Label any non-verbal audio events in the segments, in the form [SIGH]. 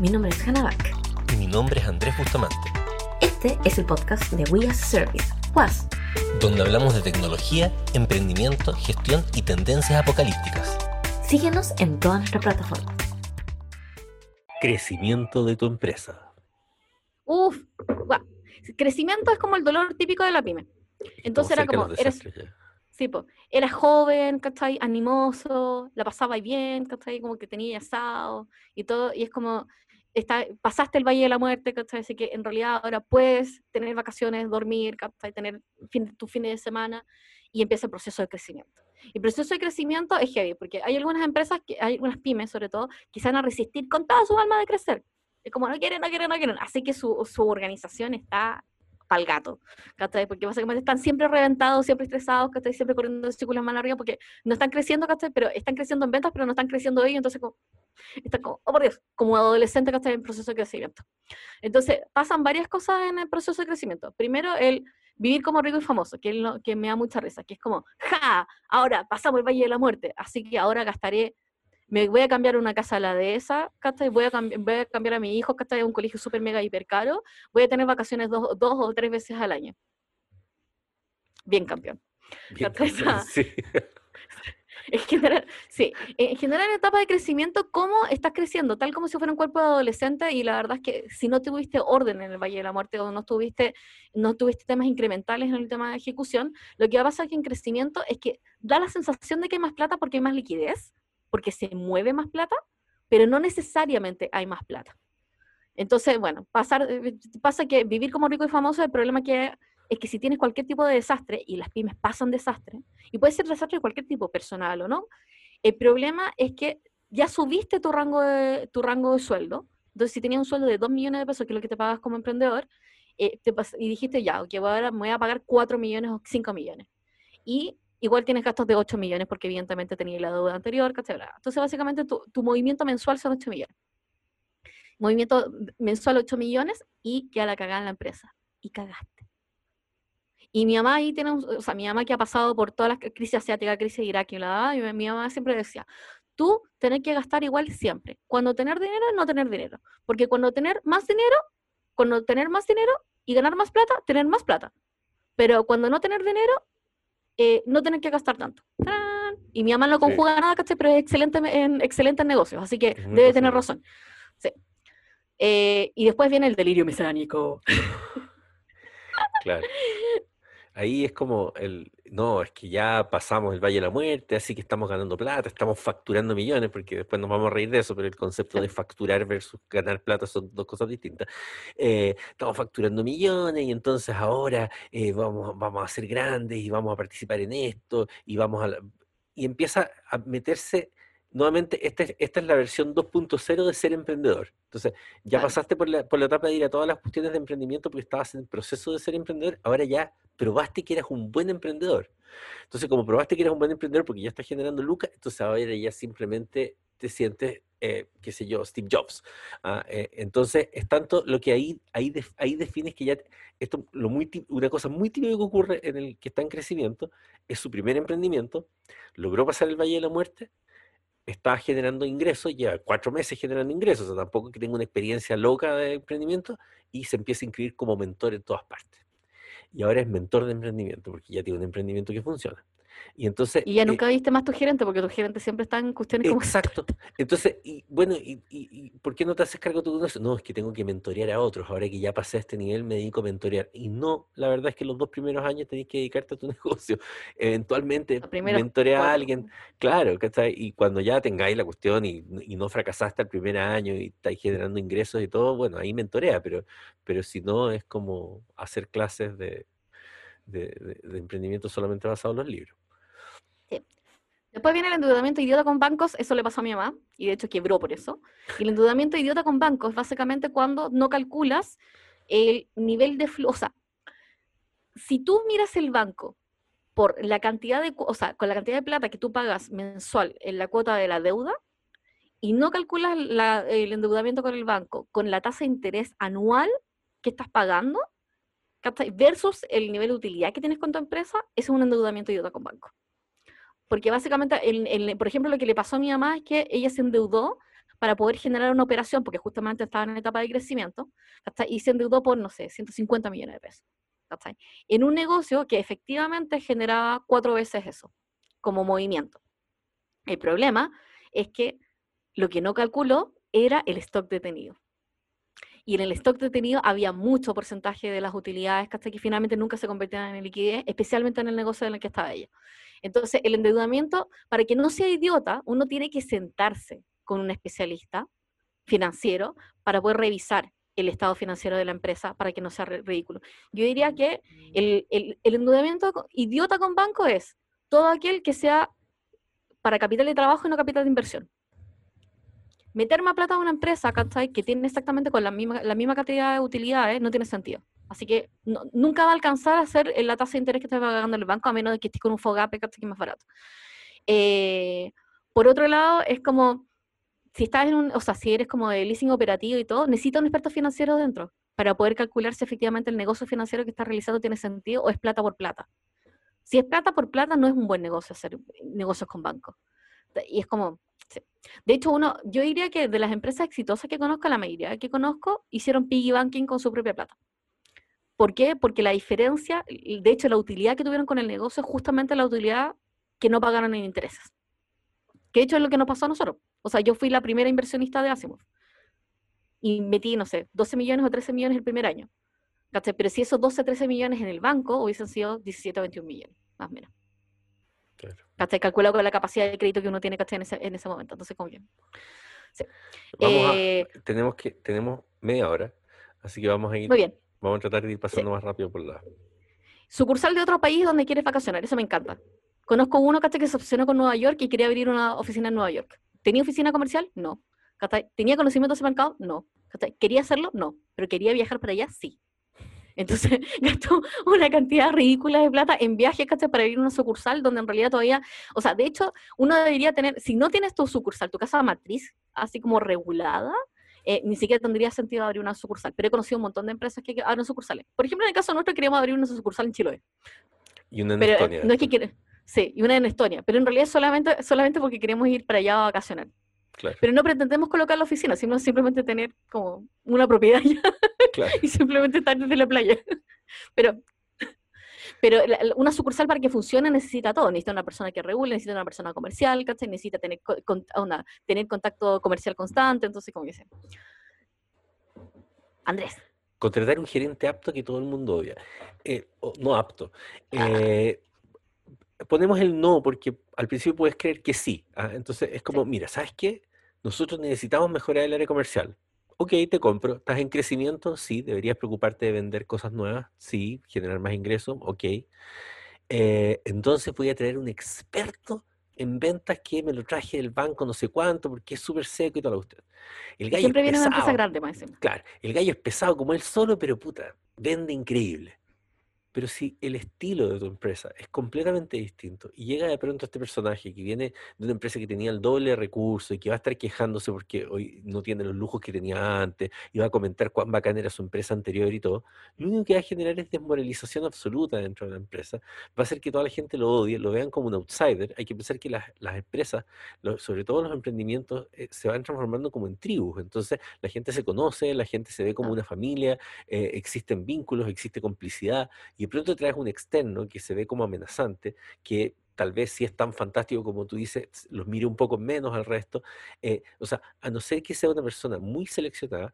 Mi nombre es Hannah Back. Y mi nombre es Andrés Bustamante. Este es el podcast de We as Service, WAS, donde hablamos de tecnología, emprendimiento, gestión y tendencias apocalípticas. Síguenos en todas nuestras plataformas. Crecimiento de tu empresa. Uf, guau. crecimiento es como el dolor típico de la pyme. Entonces era como, eres, sí, po, era joven, ¿cachai? Animoso, la pasaba bien, ¿cachai? Como que tenía asado y todo, y es como, está, pasaste el Valle de la Muerte, ¿cachai? Así que en realidad ahora puedes tener vacaciones, dormir, ¿cachai? Tener fin, tu fin de semana y empieza el proceso de crecimiento. Y el proceso de crecimiento es heavy, porque hay algunas empresas, que, hay algunas pymes sobre todo, que se van a resistir con toda su alma de crecer. Es como, no quieren, no quieren, no quieren. Así que su, su organización está pal gato, ¿cachai? Porque básicamente están siempre reventados, siempre estresados, ¿cachai? Siempre corriendo círculos más arriba porque no están creciendo, ¿cachai? Pero están creciendo en ventas, pero no están creciendo ellos, entonces como, están como, oh por Dios, como adolescente, ¿cachai? En proceso de crecimiento. Entonces, pasan varias cosas en el proceso de crecimiento. Primero, el vivir como rico y famoso, que es lo que me da mucha risa, que es como, ja, ahora pasamos el Valle de la Muerte, así que ahora gastaré me voy a cambiar una casa a la de esa, ¿cachai? Voy a, voy a cambiar a mi hijo, ¿cachai? A un colegio súper mega hiper caro, voy a tener vacaciones dos, o tres veces al año. Bien campeón. Bien [LAUGHS] campeón sí. [LAUGHS] En general, sí, en general en etapa de crecimiento, ¿cómo estás creciendo? Tal como si fuera un cuerpo de adolescente y la verdad es que si no tuviste orden en el Valle de la Muerte o no tuviste, no tuviste temas incrementales en el tema de ejecución, lo que va a pasar aquí en crecimiento es que da la sensación de que hay más plata porque hay más liquidez, porque se mueve más plata, pero no necesariamente hay más plata. Entonces, bueno, pasar, eh, pasa que vivir como rico y famoso, el problema que es que si tienes cualquier tipo de desastre, y las pymes pasan desastre, y puede ser desastre de cualquier tipo, personal o no, el problema es que ya subiste tu rango de, tu rango de sueldo, entonces si tenías un sueldo de 2 millones de pesos, que es lo que te pagas como emprendedor, eh, y dijiste ya, que ahora me voy a pagar 4 millones o 5 millones. Y igual tienes gastos de 8 millones porque evidentemente tenías la deuda anterior, etc. Entonces, básicamente, tu, tu, movimiento mensual son 8 millones. Movimiento mensual 8 millones y queda la cagada en la empresa. Y cagaste. Y mi mamá ahí tiene, o sea, mi mamá que ha pasado por todas las crisis asiáticas, crisis Irak y la y mi mamá siempre decía, tú tenés que gastar igual siempre. Cuando tener dinero, no tener dinero. Porque cuando tener más dinero, cuando tener más dinero y ganar más plata, tener más plata. Pero cuando no tener dinero, eh, no tener que gastar tanto. Y mi mamá no conjuga nada, ¿cachai? Pero es excelente en, excelente negocios, así que debe tener razón. Sí. Eh, y después viene el delirio mesánico. [LAUGHS] claro. Ahí es como el, no, es que ya pasamos el Valle de la Muerte, así que estamos ganando plata, estamos facturando millones, porque después nos vamos a reír de eso, pero el concepto de facturar versus ganar plata son dos cosas distintas. Eh, estamos facturando millones y entonces ahora eh, vamos, vamos a ser grandes y vamos a participar en esto y vamos a... y empieza a meterse nuevamente, esta es, esta es la versión 2.0 de ser emprendedor. Entonces, ya pasaste por la, por la etapa de ir a todas las cuestiones de emprendimiento porque estabas en el proceso de ser emprendedor, ahora ya probaste que eras un buen emprendedor. Entonces, como probaste que eras un buen emprendedor porque ya estás generando lucas, entonces ahora ya simplemente te sientes, eh, qué sé yo, Steve Jobs. ¿ah? Eh, entonces, es tanto lo que ahí, ahí, ahí defines que ya, esto, lo muy, una cosa muy típica que ocurre en el que está en crecimiento, es su primer emprendimiento, logró pasar el Valle de la Muerte, está generando ingresos, lleva cuatro meses generando ingresos, o sea, tampoco que tenga una experiencia loca de emprendimiento, y se empieza a inscribir como mentor en todas partes. Y ahora es mentor de emprendimiento, porque ya tiene un emprendimiento que funciona. Y entonces... Y ya nunca eh, viste más tu gerente, porque tu gerente siempre está en cuestiones como... Exacto. [LAUGHS] Entonces, y bueno, y, y, ¿por qué no te haces cargo tú de eso? No, es que tengo que mentorear a otros. Ahora que ya pasé a este nivel, me dedico a mentorear. Y no, la verdad es que los dos primeros años tenés que dedicarte a tu [LAUGHS] negocio. Eventualmente, mentorear a alguien. Claro, ¿cachai? Y cuando ya tengáis la cuestión y, y, no fracasaste el primer año y estáis generando ingresos y todo, bueno, ahí mentorea. Pero, pero si no, es como hacer clases de, de, de emprendimiento solamente basado en los libros. Después viene el endeudamiento idiota con bancos, eso le pasó a mi mamá, y de hecho quebró por eso. Y el endeudamiento idiota con bancos es básicamente cuando no calculas el nivel de flujo. O sea, si tú miras el banco por la cantidad de, o sea, con la cantidad de plata que tú pagas mensual en la cuota de la deuda, y no calculas el endeudamiento con el banco con la tasa de interés anual que estás pagando, versus el nivel de utilidad que tienes con tu empresa, es un endeudamiento idiota con banco. Porque básicamente, por ejemplo, lo que le pasó a mi mamá es que ella se endeudó para poder generar una operación, porque justamente estaba en etapa de crecimiento, y se endeudó por, no sé, 150 millones de pesos. En un negocio que efectivamente generaba cuatro veces eso, como movimiento. El problema es que lo que no calculó era el stock detenido. Y en el stock detenido había mucho porcentaje de las utilidades que finalmente nunca se convertían en liquidez, especialmente en el negocio en el que estaba ella. Entonces, el endeudamiento, para que no sea idiota, uno tiene que sentarse con un especialista financiero para poder revisar el estado financiero de la empresa para que no sea ridículo. Yo diría que el, el, el endeudamiento idiota con banco es todo aquel que sea para capital de trabajo y no capital de inversión. Meter más plata a una empresa que tiene exactamente con la misma, la misma cantidad de utilidades no tiene sentido. Así que nunca va a alcanzar a ser la tasa de interés que esté pagando el banco, a menos de que estés con un FOGAPE, que es más barato. Eh, por otro lado, es como, si estás en un, o sea, si eres como de leasing operativo y todo, necesita un experto financiero dentro para poder calcular si efectivamente el negocio financiero que estás realizando tiene sentido o es plata por plata. Si es plata por plata, no es un buen negocio hacer negocios con bancos. Y es como, de hecho, uno, yo diría que de las empresas exitosas que conozco, la mayoría que conozco, hicieron piggy banking con su propia plata. ¿Por qué? Porque la diferencia, de hecho, la utilidad que tuvieron con el negocio es justamente la utilidad que no pagaron en intereses. Que de hecho es lo que nos pasó a nosotros. O sea, yo fui la primera inversionista de Asimov. Y metí, no sé, 12 millones o 13 millones el primer año. Pero si esos 12 o 13 millones en el banco hubiesen sido 17 o 21 millones, más o menos. Claro. Calculado con la capacidad de crédito que uno tiene En, ese, en ese momento. Entonces, como bien. Eh, tenemos, que, tenemos media hora, así que vamos a ir. Muy bien. Vamos a tratar de ir pasando más rápido por la. Sucursal de otro país donde quieres vacacionar, eso me encanta. Conozco uno que se obsesionó con Nueva York y quería abrir una oficina en Nueva York. ¿Tenía oficina comercial? No. ¿Tenía conocimiento de ese mercado? No. ¿Quería hacerlo? No. ¿Pero quería viajar para allá? Sí. Entonces [LAUGHS] gastó una cantidad ridícula de plata en viajes, ¿cachai? Para ir a una sucursal donde en realidad todavía, o sea, de hecho, uno debería tener, si no tienes tu sucursal, tu casa matriz, así como regulada, eh, ni siquiera tendría sentido abrir una sucursal. Pero he conocido un montón de empresas que abren sucursales. Por ejemplo, en el caso nuestro queríamos abrir una sucursal en Chiloé. Y una en pero, Estonia. No es que quiere, sí, y una en Estonia. Pero en realidad solamente, solamente porque queremos ir para allá a vacacionar. Pero no pretendemos colocar la oficina, sino simplemente tener como una propiedad ya [LAUGHS] y simplemente estar desde la playa. Pero, pero una sucursal para que funcione necesita todo. Necesita una persona que regule, necesita una persona comercial, necesita tener, una, tener contacto comercial constante. Entonces, como dice. Andrés. Contratar un gerente apto que todo el mundo odia. Eh, no apto. Ah. Eh, ponemos el no porque al principio puedes creer que sí. ¿ah? Entonces es como, mira, ¿sabes qué? Nosotros necesitamos mejorar el área comercial. Ok, te compro. ¿Estás en crecimiento? Sí. ¿Deberías preocuparte de vender cosas nuevas? Sí. ¿Generar más ingresos? Ok. Eh, entonces voy a traer un experto en ventas que me lo traje del banco no sé cuánto porque es súper seco y todo lo usted. El gallo Siempre viene una empresa grande, más Claro, el gallo es pesado como él solo, pero puta, vende increíble. Pero si el estilo de tu empresa es completamente distinto y llega de pronto este personaje que viene de una empresa que tenía el doble de recursos y que va a estar quejándose porque hoy no tiene los lujos que tenía antes y va a comentar cuán bacana era su empresa anterior y todo, lo único que va a generar es desmoralización absoluta dentro de la empresa. Va a hacer que toda la gente lo odie, lo vean como un outsider. Hay que pensar que las, las empresas, sobre todo los emprendimientos, eh, se van transformando como en tribus. Entonces la gente se conoce, la gente se ve como una familia, eh, existen vínculos, existe complicidad y pronto traes un externo que se ve como amenazante, que tal vez si es tan fantástico como tú dices, los mire un poco menos al resto. Eh, o sea, a no ser que sea una persona muy seleccionada,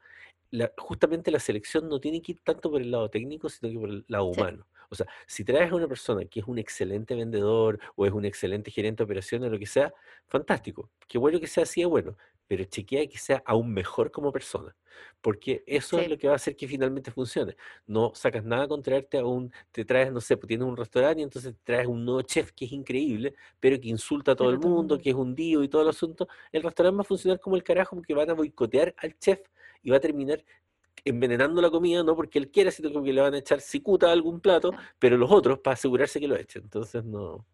justamente la selección no tiene que ir tanto por el lado técnico, sino que por el lado humano. O sea, si traes a una persona que es un excelente vendedor o es un excelente gerente de operaciones o lo que sea, fantástico. Qué bueno que sea así es bueno, pero chequea que sea aún mejor como persona, porque eso es lo que va a hacer que finalmente funcione. No sacas nada con traerte a un, te traes, no sé, pues tienes un restaurante y entonces traes un nuevo chef que es increíble, pero que insulta a todo el mundo, que es un dio y todo el asunto. El restaurante va a funcionar como el carajo porque van a boicotear al chef y va a terminar envenenando la comida, no porque él quiera, sino que le van a echar cicuta a algún plato, pero los otros para asegurarse que lo echen. Entonces no.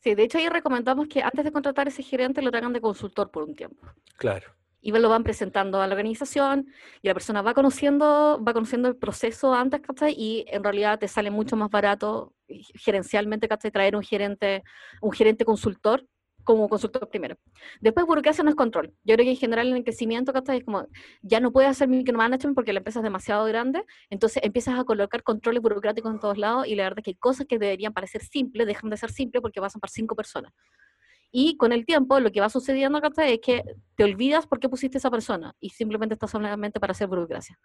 Sí, de hecho ahí recomendamos que antes de contratar a ese gerente lo traigan de consultor por un tiempo. Claro. Y lo van presentando a la organización y la persona va conociendo, va conociendo el proceso antes, ¿cachai? Y en realidad te sale mucho más barato gerencialmente, ¿cachai? Traer un gerente, un gerente consultor como consultor primero. Después, burocracia no es control. Yo creo que en general en el crecimiento, ¿cachai? Es como, ya no puedes hacer micromanagement porque la empresa es demasiado grande, entonces empiezas a colocar controles burocráticos en todos lados y la verdad es que cosas que deberían parecer simples dejan de ser simples porque pasan por cinco personas. Y con el tiempo, lo que va sucediendo acá es que te olvidas por qué pusiste esa persona y simplemente estás solamente para hacer burocracia.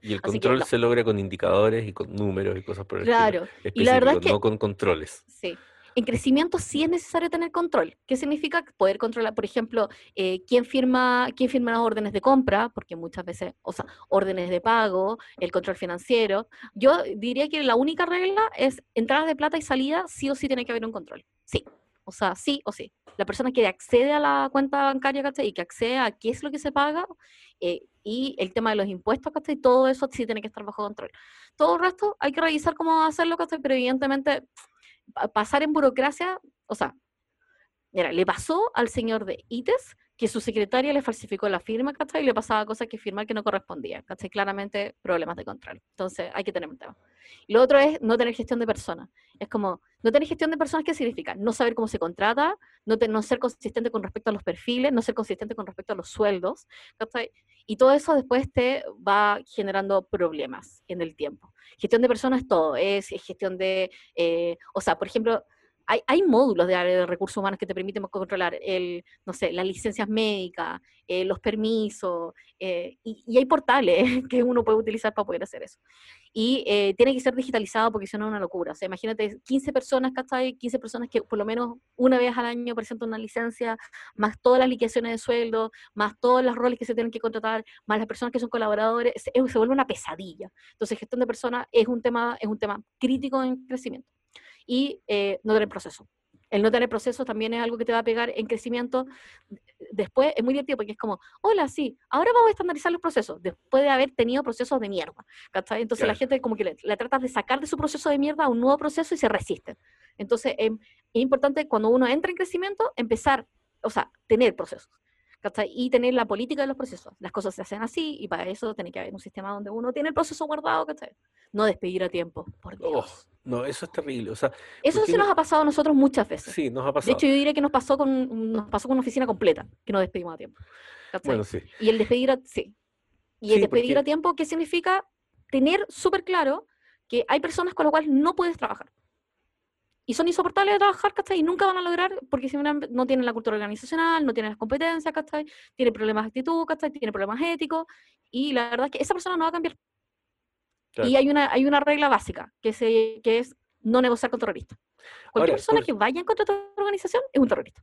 Y el [LAUGHS] control se logra con indicadores y con números y cosas por el Claro. Y la verdad es que, no con controles. Sí. En crecimiento sí es necesario tener control. ¿Qué significa? Poder controlar, por ejemplo, eh, quién, firma, quién firma las órdenes de compra, porque muchas veces, o sea, órdenes de pago, el control financiero. Yo diría que la única regla es entradas de plata y salida, sí o sí tiene que haber un control. Sí. O sea, sí o sí. La persona que accede a la cuenta bancaria, ¿cachai? Y que accede a qué es lo que se paga, eh, y el tema de los impuestos, ¿cachai? Todo eso sí tiene que estar bajo control. Todo el resto hay que revisar cómo hacerlo, ¿cachai? Pero evidentemente, pasar en burocracia, o sea, mira, le pasó al señor de ITES que su secretaria le falsificó la firma, ¿cachai? Y le pasaba cosas que firmar que no correspondían, ¿cachai? Claramente problemas de control. Entonces, hay que tener un tema. lo otro es no tener gestión de personas. Es como, no tener gestión de personas, ¿qué significa? No saber cómo se contrata, no, no ser consistente con respecto a los perfiles, no ser consistente con respecto a los sueldos, ¿cachai? Y todo eso después te va generando problemas en el tiempo. Gestión de personas es todo, es, gestión de, eh, o sea, por ejemplo, hay, módulos de área de recursos humanos que te permiten controlar el, no sé, las licencias médicas, eh, los permisos, eh, y, hay portales [LAUGHS] que uno puede utilizar para poder hacer eso. Y eh, tiene que ser digitalizado porque si no es una locura. O sea, imagínate 15 personas, ¿cachai? 15 personas que por lo menos una vez al año presentan una licencia, más todas las liquidaciones de sueldo, más todos los roles que se tienen que contratar, más las personas que son colaboradores, se, se vuelve una pesadilla. Entonces, gestión de personas es un tema, es un tema crítico en crecimiento y eh, no tener proceso. El no tener proceso también es algo que te va a pegar en crecimiento. Después es muy divertido porque es como, hola, sí, ahora vamos a estandarizar los procesos, después de haber tenido procesos de mierda. Entonces la gente como que le, la trata de sacar de su proceso de mierda a un nuevo proceso y se resiste. Entonces em, es importante cuando uno entra en crecimiento empezar, o sea, tener procesos. Y tener la política de los procesos. Las cosas se hacen así y para eso tiene que haber un sistema donde uno tiene el proceso guardado, ¿cachai? No despedir a tiempo, por oh, no, eso es terrible. O sea, eso sí nos ha pasado a nosotros muchas veces. Sí, nos ha pasado. De hecho, yo diría que nos pasó con, nos pasó con una oficina completa, que nos despedimos a tiempo. Bueno, sí. Y el despedir a, sí. Y el despedir a tiempo, ¿qué significa? Tener súper claro que hay personas con las cuales no puedes trabajar y son insoportables de trabajar, ¿cachai? Y nunca van a lograr porque si no tienen la cultura organizacional, no tienen las competencias, ¿cachai? Tienen problemas de actitud, ¿cachai? Tienen problemas éticos y la verdad es que esa persona no va a cambiar. Y hay una, hay una regla básica que, se, que es no negociar con terroristas. Cualquier persona que vaya en contra de tu organización es un terrorista.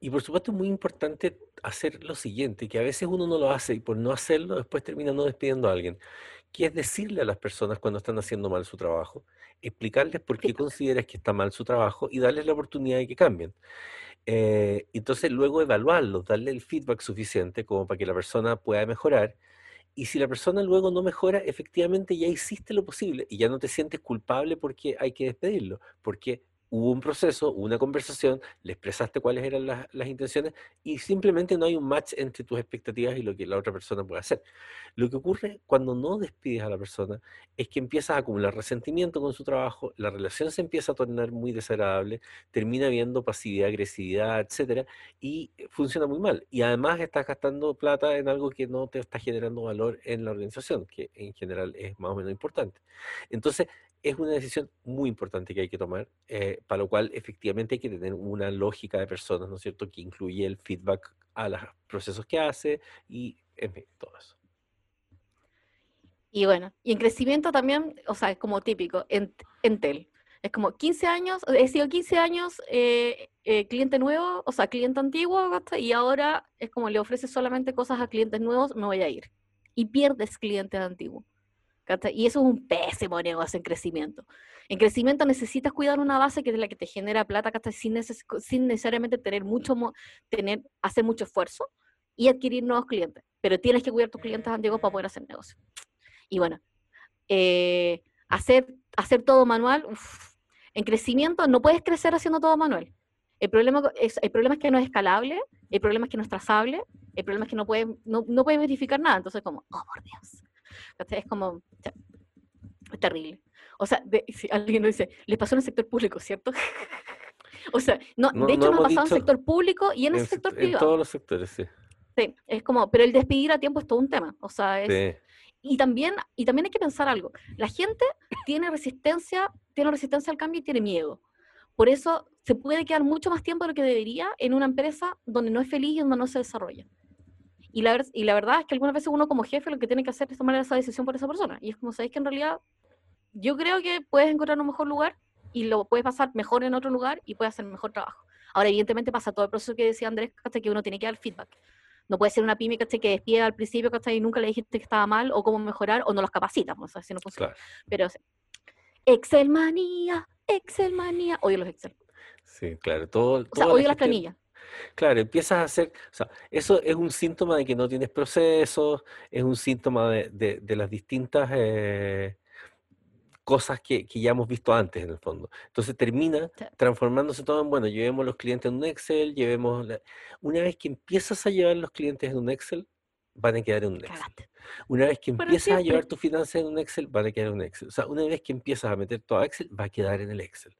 Y por supuesto es muy importante hacer lo siguiente, que a veces uno no lo hace y por no hacerlo después termina no despidiendo a alguien que es decirle a las personas cuando están haciendo mal su trabajo, explicarles por qué consideras que está mal su trabajo y darles la oportunidad de que cambien. Eh, entonces luego evaluarlos, darle el feedback suficiente como para que la persona pueda mejorar. Y si la persona luego no mejora, efectivamente ya hiciste lo posible y ya no te sientes culpable porque hay que despedirlo, porque hubo un proceso, una conversación, le expresaste cuáles eran las, intenciones y simplemente no hay un match entre tus expectativas y lo que la otra persona puede hacer. Lo que ocurre cuando no despides a la persona es que empiezas a acumular resentimiento con su trabajo, la relación se empieza a tornar muy desagradable, termina habiendo pasividad, agresividad, etcétera, y funciona muy mal. Y además estás gastando plata en algo que no te está generando valor en la organización, que en general es más o menos importante. Entonces, es una decisión muy importante que hay que tomar, eh, para lo cual efectivamente hay que tener una lógica de personas, ¿no es cierto?, que incluye el feedback a los procesos que hace y, en fin, todo eso. Y bueno, y en crecimiento también, o sea, como típico, en, Entel. Es como 15 años, he sido 15 años eh, eh, cliente nuevo, o sea, cliente antiguo, y ahora es como le ofreces solamente cosas a clientes nuevos, me voy a ir. Y pierdes clientes antiguos. Y eso es un pésimo negocio en crecimiento. En crecimiento necesitas cuidar una base que es la que te genera plata, Sin, sin necesariamente tener mucho, tener, hacer mucho esfuerzo y adquirir nuevos clientes. Pero tienes que cuidar tus clientes antiguos para poder hacer negocio. Y bueno, eh, hacer, hacer todo manual, en crecimiento no puedes crecer haciendo todo manual. El problema, es, el problema que no es escalable, el problema es que no es trazable, el problema es que no puedes, no, no puedes verificar nada. Entonces, como, oh, por Dios. [LAUGHS] Es como, es terrible. O sea, si alguien lo dice, les pasó en el sector público, ¿cierto? [LAUGHS] O sea, no, No, de hecho no ha pasado en dicho sector público y en el en, sector sect- en privado. todos los sectores, sí. Sí, es como, pero el despedir a tiempo es todo un tema. O sea, es, Sí, y también, y también hay que pensar algo. La gente tiene resistencia, tiene resistencia al cambio y tiene miedo. Por eso se puede quedar mucho más tiempo de lo que debería en una empresa donde no es feliz y donde no se desarrolla. Y la, y la verdad es que algunas veces uno como jefe lo que tiene que hacer es tomar esa decisión por esa persona. Y es como, sabéis que en realidad yo creo que puedes encontrar un mejor lugar y lo puedes pasar mejor en otro lugar y puedes hacer mejor trabajo. Ahora, evidentemente pasa todo el proceso que decía Andrés, ¿cachai? que uno tiene que dar feedback. No puede ser una pyme que despide al principio ¿cachai? y nunca le dijiste que estaba mal o cómo mejorar o no los capacitas. O sea, si no funciona. claro. Pero. Excel manía, Excel manía. Odio los Excel. Sí, claro. Todo, O sea, la odio las planillas. Claro, empiezas a hacer, o sea, eso es un síntoma de que no tienes procesos, es un síntoma de, de- de las distintas eh, cosas que, que ya hemos visto antes en el fondo. Entonces termina transformándose todo en, bueno, llevemos los clientes en un Excel, llevemos... la- Una vez que empiezas a llevar los clientes en un Excel, van a quedar en un Excel. Una vez que empiezas a llevar tus finanzas en un Excel, van a quedar en un Excel. O sea, una vez que empiezas a meter todo a Excel, va a quedar en el Excel.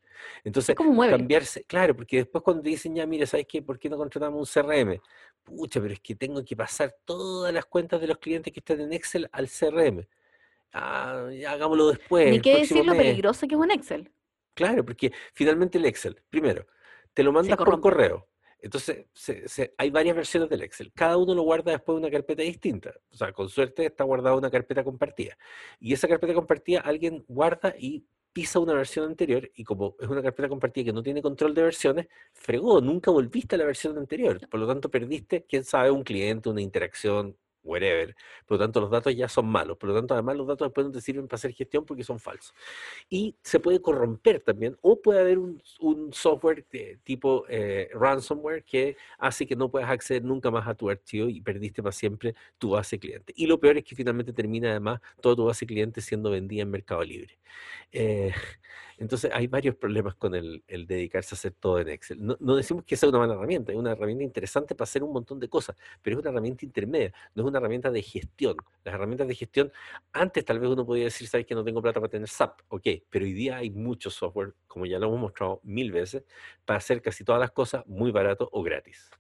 Entonces, cambiarse, claro, porque después cuando te dicen, ya, mire, ¿sabes qué? ¿Por qué no contratamos un CRM? Pucha, pero es que tengo que pasar todas las cuentas de los clientes que están en Excel al CRM. Ah, hagámoslo después, Ni qué decir lo mes. peligroso que es un Excel. Claro, porque finalmente el Excel, primero, te lo mandas por correo. Entonces, se- se- hay varias versiones del Excel. Cada uno lo guarda después en una carpeta distinta. O sea, con suerte está guardada una carpeta compartida. Y esa carpeta compartida alguien guarda y pisa una versión anterior. Y como es una carpeta compartida que no tiene control de versiones, fregó, nunca volviste a la versión anterior. Por lo tanto, perdiste, quién sabe, un cliente, una interacción, whatever. Por lo tanto, los datos ya son malos. Por lo tanto, además, los datos después no te sirven para hacer gestión porque son falsos y se puede corromper también, o puede haber un, un software de tipo eh, ransomware que hace que no puedas acceder nunca más a tu archivo y perdiste para siempre tu base cliente. Y lo peor es que finalmente termina además toda tu base cliente siendo vendida en Mercado Libre. Eh, entonces hay varios problemas con el, el dedicarse a hacer todo en Excel. No, decimos que sea una mala herramienta, es una herramienta interesante para hacer un montón de cosas, pero es una herramienta intermedia, no es una herramienta de gestión. Las herramientas de gestión antes tal vez uno podía decir, sabes que no tengo plata para tener SAP, ok, pero hoy día hay mucho software, como ya lo hemos mostrado mil veces, para hacer casi todas las cosas muy barato o gratis.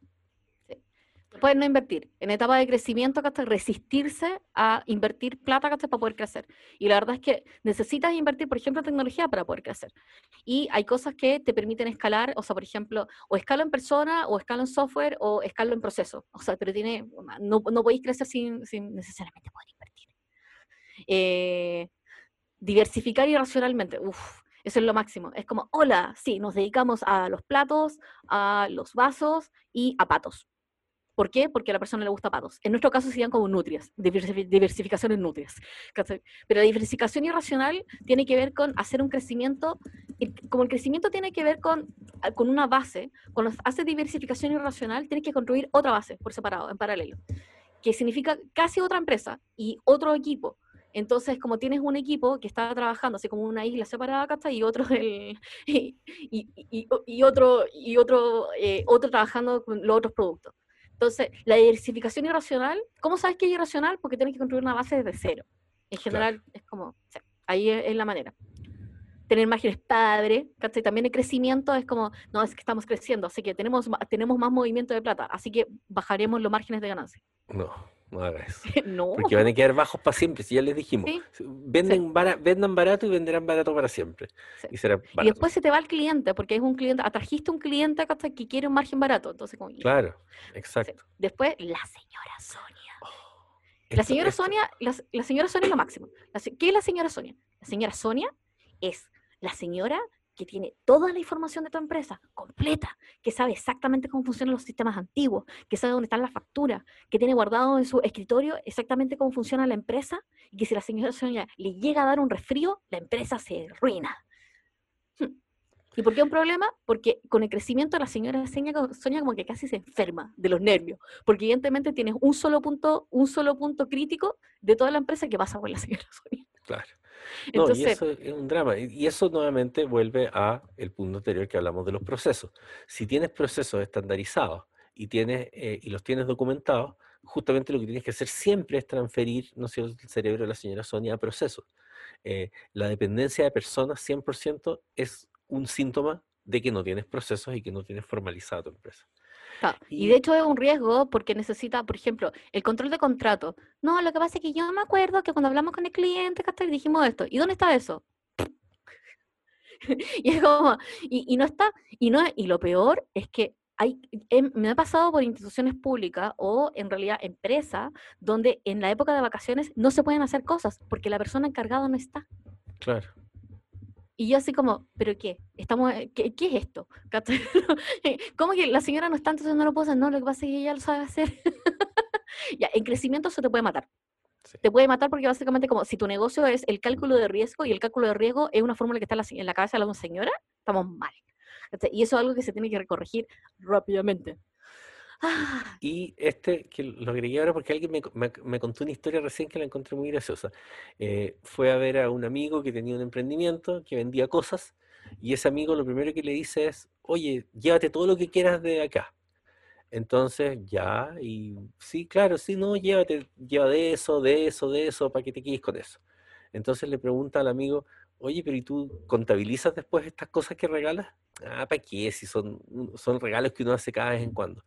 Pueden no invertir. En etapa de crecimiento, ¿cachai? resistirse a invertir plata ¿cachai? para poder crecer. Y la verdad es que necesitas invertir, por ejemplo, en tecnología para poder crecer. Y hay cosas que te permiten escalar, o sea, por ejemplo, o escalo en persona, o escalo en software, o escalo en proceso. O sea, pero tiene, no, no podéis crecer sin, sin necesariamente poder invertir. Eh, diversificar irracionalmente. Uf, eso es lo máximo. Es como, hola, sí, nos dedicamos a los platos, a los vasos y a patos. ¿Por qué? Porque a la persona le gusta patos. En nuestro caso serían como nutrias, diversifi- diversificación en nutrias. Pero la diversificación irracional tiene que ver con hacer un crecimiento, como el crecimiento tiene que ver con, ah, con una base, cuando haces diversificación irracional tienes que construir otra base por separado, en paralelo, que significa casi otra empresa y otro equipo. Entonces, como tienes un equipo que está trabajando así como una isla separada, ¿cachai? Y otro, [LAUGHS] el, y, y- y- y otro, y otro, eh, otro trabajando con los otros productos. Entonces, la diversificación irracional, ¿cómo sabes que es irracional? Porque tienes que construir una base desde cero. En general, es como, sí, ahí es, es la manera. Tener márgenes padre, ¿cachai? También el crecimiento es como, no, es que estamos creciendo, así que tenemos, tenemos más movimiento de plata, así que bajaremos los márgenes de ganancia. No, no hagas eso. [LAUGHS] no, Porque van a quedar bajos para siempre, si ya les dijimos. Sí, Venden bara- vendan barato y venderán barato para siempre. Sí. Y será y barato. después se te va el cliente, porque es un cliente, atrajiste un cliente ¿cachai? que quiere un margen barato, entonces como, Claro, exacto. Después, la señora Sonia. Oh, La señora esto- Sonia, la, la señora Sonia es lo máximo. La ¿Qué es la señora Sonia? La señora Sonia es la señora que tiene toda la información de tu empresa completa, que sabe exactamente cómo funcionan los sistemas antiguos, que sabe dónde están las facturas, que tiene guardado en su escritorio exactamente cómo funciona la empresa y que si la señora Sonia le llega a dar un resfrío, la empresa se arruina. Hmm. ¿Y por qué un problema? Porque con el crecimiento la señora Sonia, co- Sonia como que casi se enferma de los nervios, porque evidentemente tienes un solo punto, un solo punto crítico de toda la empresa que pasa con la señora Sonia. Claro. No, y eso es un drama. Y eso nuevamente vuelve a el punto anterior que hablamos de los procesos. Si tienes procesos estandarizados y, tienes, eh, y los tienes documentados, justamente lo que tienes que hacer siempre es transferir ¿no cierto? el cerebro de la señora Sonia a procesos. Eh, la dependencia de personas 100% es un síntoma de que no tienes procesos y que no tienes formalizado tu empresa. Claro, Y Y- de hecho es un riesgo porque necesita, por ejemplo, el control de contrato. No, lo que pasa es que yo me acuerdo que cuando hablamos con el cliente, dijimos esto. ¿Y dónde está eso? [LAUGHS] y es como, y, y no está, y no, y lo peor es que hay, em, me ha pasado por instituciones públicas o en realidad empresas donde en la época de vacaciones no se pueden hacer cosas porque la persona encargada no está. Claro. Y yo así como, ¿pero qué? Estamos, eh, ¿qué, qué es esto? [LAUGHS] [LAUGHS] ¿Cómo que la señora no está, entonces no lo puedo hacer? No, lo que pasa es que ella lo sabe hacer. [LAUGHS] ya, en crecimiento eso te puede matar. Sí. Te puede matar porque básicamente como si tu negocio es el cálculo de riesgo y el cálculo de riesgo es una fórmula que está en la, cabeza de la señora, estamos mal. Y eso es algo que se tiene que corregir rápidamente. Ah, Y este, que lo agregué ahora porque alguien me, me- me contó una historia recién que la encontré muy graciosa. Eh, fue a ver a un amigo que tenía un emprendimiento, que vendía cosas, y ese amigo lo primero que le dice es, oye, llévate todo lo que quieras de acá. Entonces, ya, y sí, claro, sí, no, llévate, lleva de eso, de eso, de eso, para que te quedes con eso. Entonces le pregunta al amigo, oye, pero ¿y tú contabilizas después estas cosas que regalas? Ah, ¿para qué? Si son, son regalos que uno hace cada vez en cuando.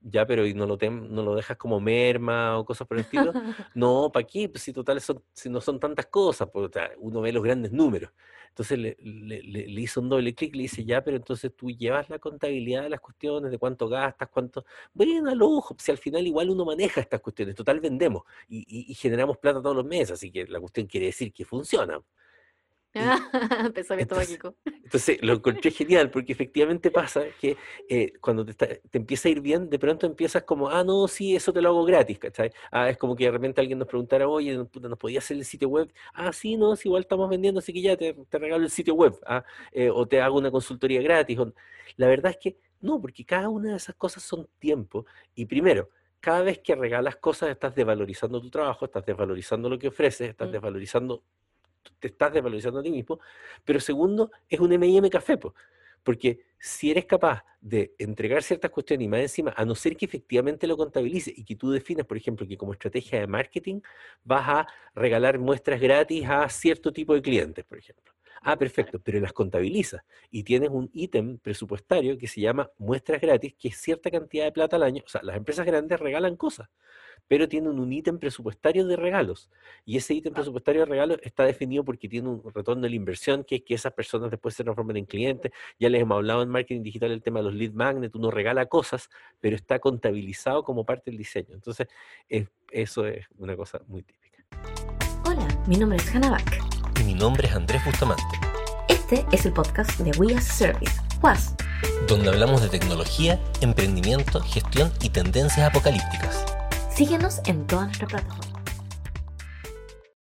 Ya, pero ¿y no lo, tem- no lo dejas como merma o cosas por el estilo? [LAUGHS] No, ¿para qué? Pues si total son, si no son tantas cosas, pues, uno ve los grandes números. Entonces le, le- le- le hizo un doble clic, le dice, ya, pero entonces tú llevas la contabilidad de las cuestiones, de cuánto gastas, cuánto... Bueno, al ojo, si al final igual uno maneja estas cuestiones, total vendemos y, y- y generamos plata todos los meses, así que la cuestión quiere decir que funciona. [LAUGHS] Pensamiento entonces- mágico. Entonces lo encontré genial porque efectivamente [LAUGHS] pasa que eh, cuando te, está- te empieza a ir bien, de pronto empiezas como, ah, no, sí, eso te lo hago gratis, ¿cachai? Ah, es como que de repente alguien nos preguntara, oye, puta, ¿nos podías hacer el sitio web? Ah, sí, no, sí, igual estamos vendiendo, así que ya te, te regalo el sitio web, ah, eh, o te hago una consultoría gratis. o- La verdad es que no, porque cada una de esas cosas son tiempo. Y primero, cada vez que regalas cosas estás desvalorizando tu trabajo, estás desvalorizando lo que ofreces, estás Mm. desvalorizando, te estás desvalorizando a ti mismo. Pero segundo, es un M&M café, po, porque si eres capaz de entregar ciertas cuestiones y más encima, a no ser que efectivamente lo contabilices y que tú definas, por ejemplo, que como estrategia de marketing vas a regalar muestras gratis a cierto tipo de clientes, por ejemplo. Ah, perfecto, pero las contabilizas y tienes un ítem presupuestario que se llama muestras gratis, que es cierta cantidad de plata al año. O sea, las empresas grandes regalan cosas, pero tienen un ítem presupuestario de regalos. Y ese ítem presupuestario de regalos está definido porque tiene un retorno de la inversión, que es que esas personas después se transformen en clientes. Ya les hemos hablado en marketing digital el tema de los lead magnet, uno regala cosas, pero está contabilizado como parte del diseño. Entonces, es- eso es una cosa muy típica. Hola, mi nombre es Hannah Back. Y mi nombre es Andrés Bustamante, Este es el podcast de We as a Service, WAS. donde hablamos de tecnología, emprendimiento, gestión y tendencias apocalípticas. Síguenos en todas nuestras plataformas.